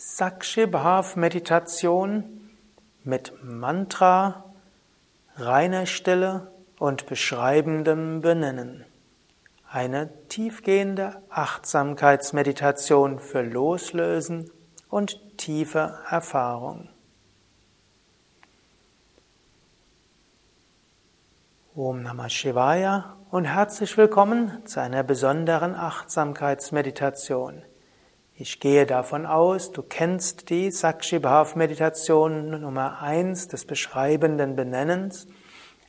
Sakshibhav Meditation mit Mantra, reiner Stille und beschreibendem Benennen. Eine tiefgehende Achtsamkeitsmeditation für Loslösen und tiefe Erfahrung. Om Namah Shivaya und herzlich willkommen zu einer besonderen Achtsamkeitsmeditation. Ich gehe davon aus, du kennst die Sakshibhav-Meditation Nummer 1 des beschreibenden Benennens.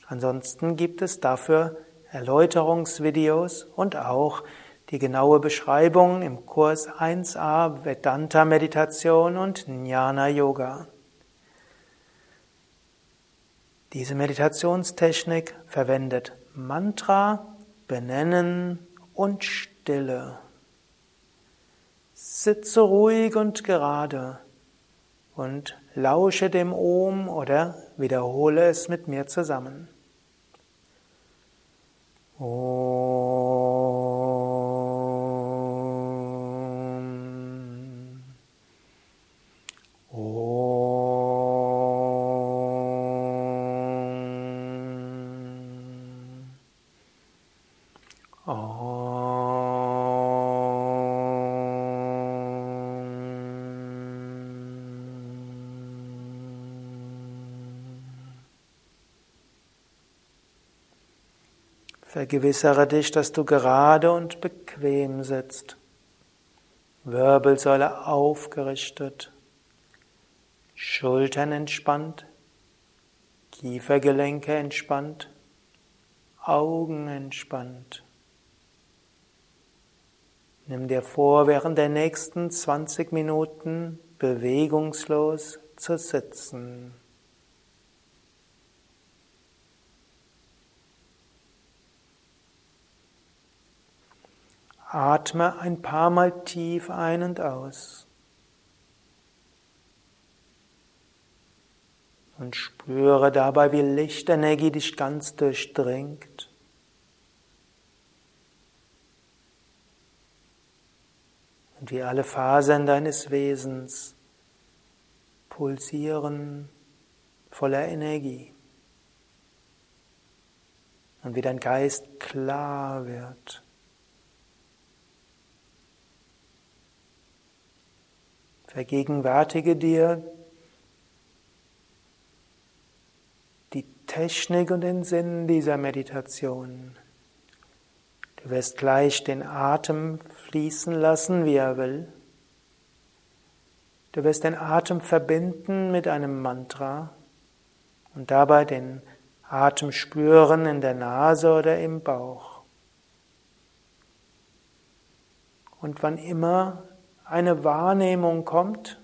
Ansonsten gibt es dafür Erläuterungsvideos und auch die genaue Beschreibung im Kurs 1a Vedanta Meditation und Jnana Yoga. Diese Meditationstechnik verwendet Mantra, Benennen und Stille. Sitze ruhig und gerade und lausche dem Om oder wiederhole es mit mir zusammen. Om. Vergewissere dich, dass du gerade und bequem sitzt. Wirbelsäule aufgerichtet, Schultern entspannt, Kiefergelenke entspannt, Augen entspannt. Nimm dir vor, während der nächsten 20 Minuten bewegungslos zu sitzen. Atme ein paar Mal tief ein und aus. Und spüre dabei, wie Lichtenergie dich ganz durchdringt. Und wie alle Fasern deines Wesens pulsieren voller Energie. Und wie dein Geist klar wird. Vergegenwärtige dir die Technik und den Sinn dieser Meditation. Du wirst gleich den Atem fließen lassen, wie er will. Du wirst den Atem verbinden mit einem Mantra und dabei den Atem spüren in der Nase oder im Bauch. Und wann immer eine Wahrnehmung kommt,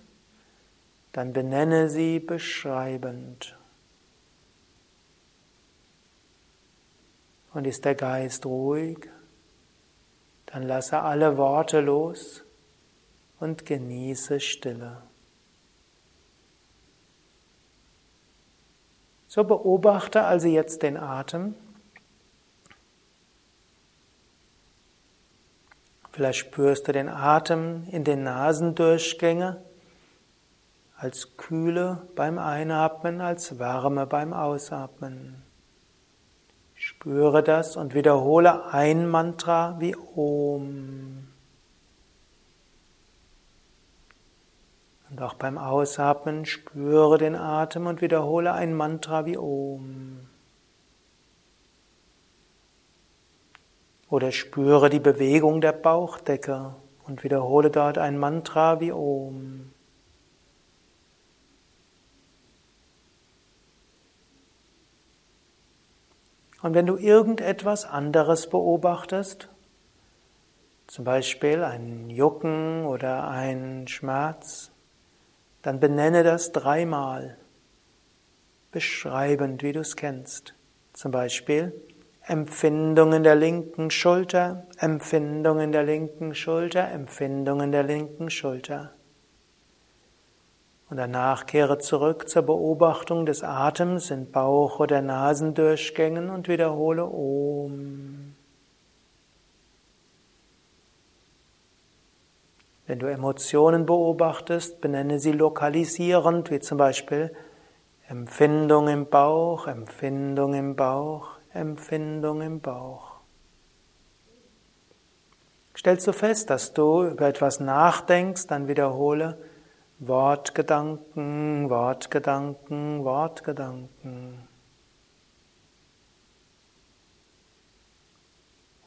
dann benenne sie beschreibend. Und ist der Geist ruhig, dann lasse alle Worte los und genieße Stille. So beobachte also jetzt den Atem. Vielleicht spürst du den Atem in den Nasendurchgänge als Kühle beim Einatmen, als Wärme beim Ausatmen. Spüre das und wiederhole ein Mantra wie Om. Und auch beim Ausatmen spüre den Atem und wiederhole ein Mantra wie Om. Oder spüre die Bewegung der Bauchdecke und wiederhole dort ein Mantra wie Om. Und wenn du irgendetwas anderes beobachtest, zum Beispiel ein Jucken oder ein Schmerz, dann benenne das dreimal, beschreibend, wie du es kennst. Zum Beispiel, Empfindung in der linken Schulter, Empfindung in der linken Schulter, Empfindung in der linken Schulter. Und danach kehre zurück zur Beobachtung des Atems in Bauch- oder Nasendurchgängen und wiederhole Om. Wenn du Emotionen beobachtest, benenne sie lokalisierend, wie zum Beispiel Empfindung im Bauch, Empfindung im Bauch, Empfindung im Bauch. Stellst du fest, dass du über etwas nachdenkst, dann wiederhole Wortgedanken, Wortgedanken, Wortgedanken.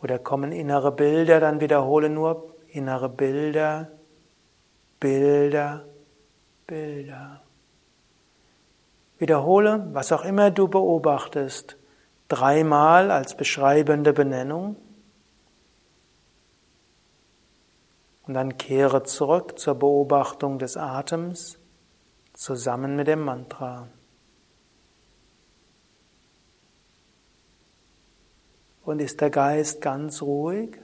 Oder kommen innere Bilder, dann wiederhole nur innere Bilder, Bilder, Bilder. Wiederhole, was auch immer du beobachtest, dreimal als beschreibende Benennung. Und dann kehre zurück zur Beobachtung des Atems zusammen mit dem Mantra. Und ist der Geist ganz ruhig?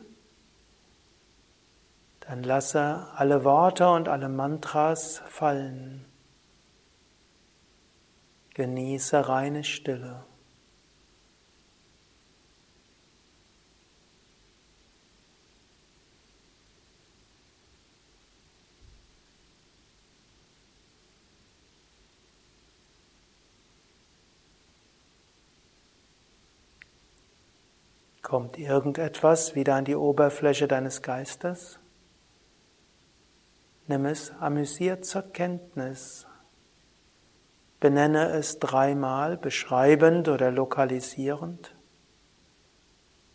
Dann lasse alle Worte und alle Mantras fallen. Genieße reine Stille. Kommt irgendetwas wieder an die Oberfläche deines Geistes? Nimm es amüsiert zur Kenntnis. Benenne es dreimal, beschreibend oder lokalisierend.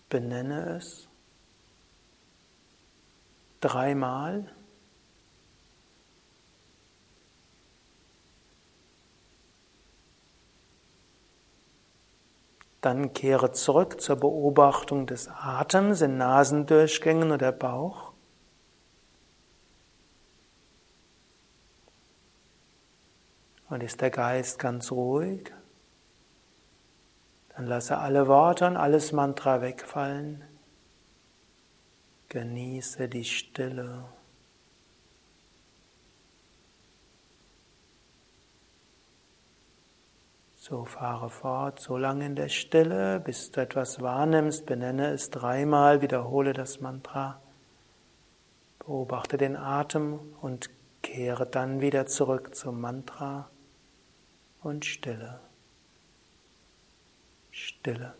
Benenne es dreimal. Dann kehre zurück zur Beobachtung des Atems in Nasendurchgängen oder Bauch. Und ist der Geist ganz ruhig? Dann lasse alle Worte und alles Mantra wegfallen. Genieße die Stille. So fahre fort, so lange in der Stille, bis du etwas wahrnimmst, benenne es dreimal, wiederhole das Mantra, beobachte den Atem und kehre dann wieder zurück zum Mantra und Stille. Stille.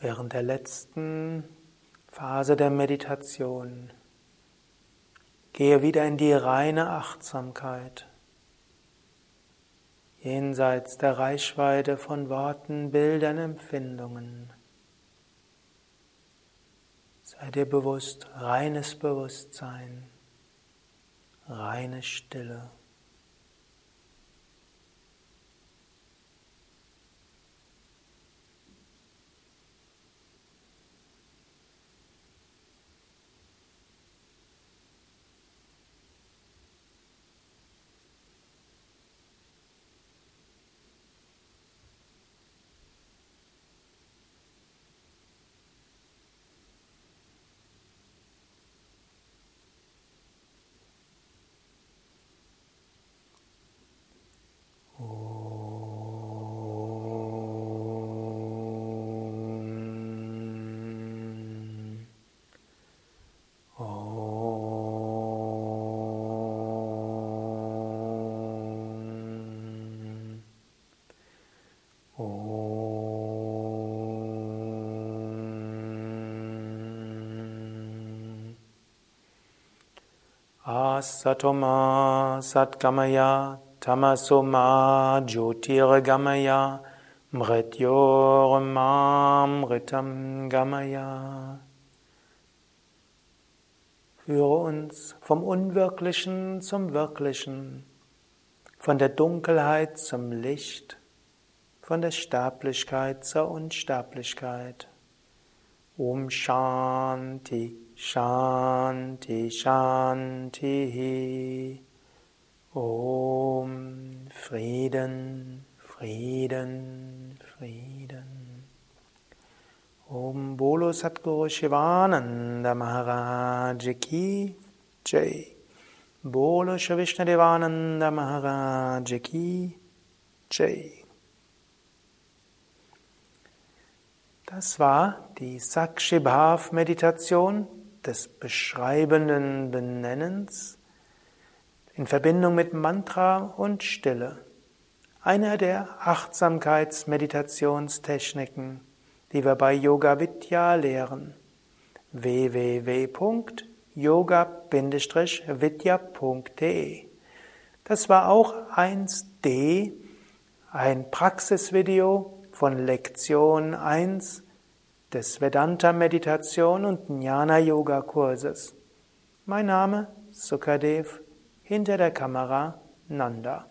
Während der letzten Phase der Meditation. Gehe wieder in die reine Achtsamkeit, jenseits der Reichweite von Worten, Bildern, Empfindungen. Sei dir bewusst, reines Bewusstsein, reine Stille. Asatoma Satgamaya Tamasoma Jyotirgamaya Mrityormamritam Gamaya Führe uns vom Unwirklichen zum Wirklichen, von der Dunkelheit zum Licht, von der Sterblichkeit zur Unsterblichkeit. Om Shanti, Shanti, Shanti. Om Frieden, Frieden, Frieden. Om Bolo Satguru Shivananda Maharaj Ki Jai. Bolo Shavishna Devananda Maharaj Ki Jai. Das war die Sakshibhav-Meditation des beschreibenden Benennens in Verbindung mit Mantra und Stille. Einer der Achtsamkeitsmeditationstechniken, die wir bei Yoga Vidya lehren. www.yoga-vidya.de Das war auch 1D, ein Praxisvideo von Lektion 1 des Vedanta Meditation und Jnana Yoga Kurses. Mein Name Sukadev, hinter der Kamera Nanda.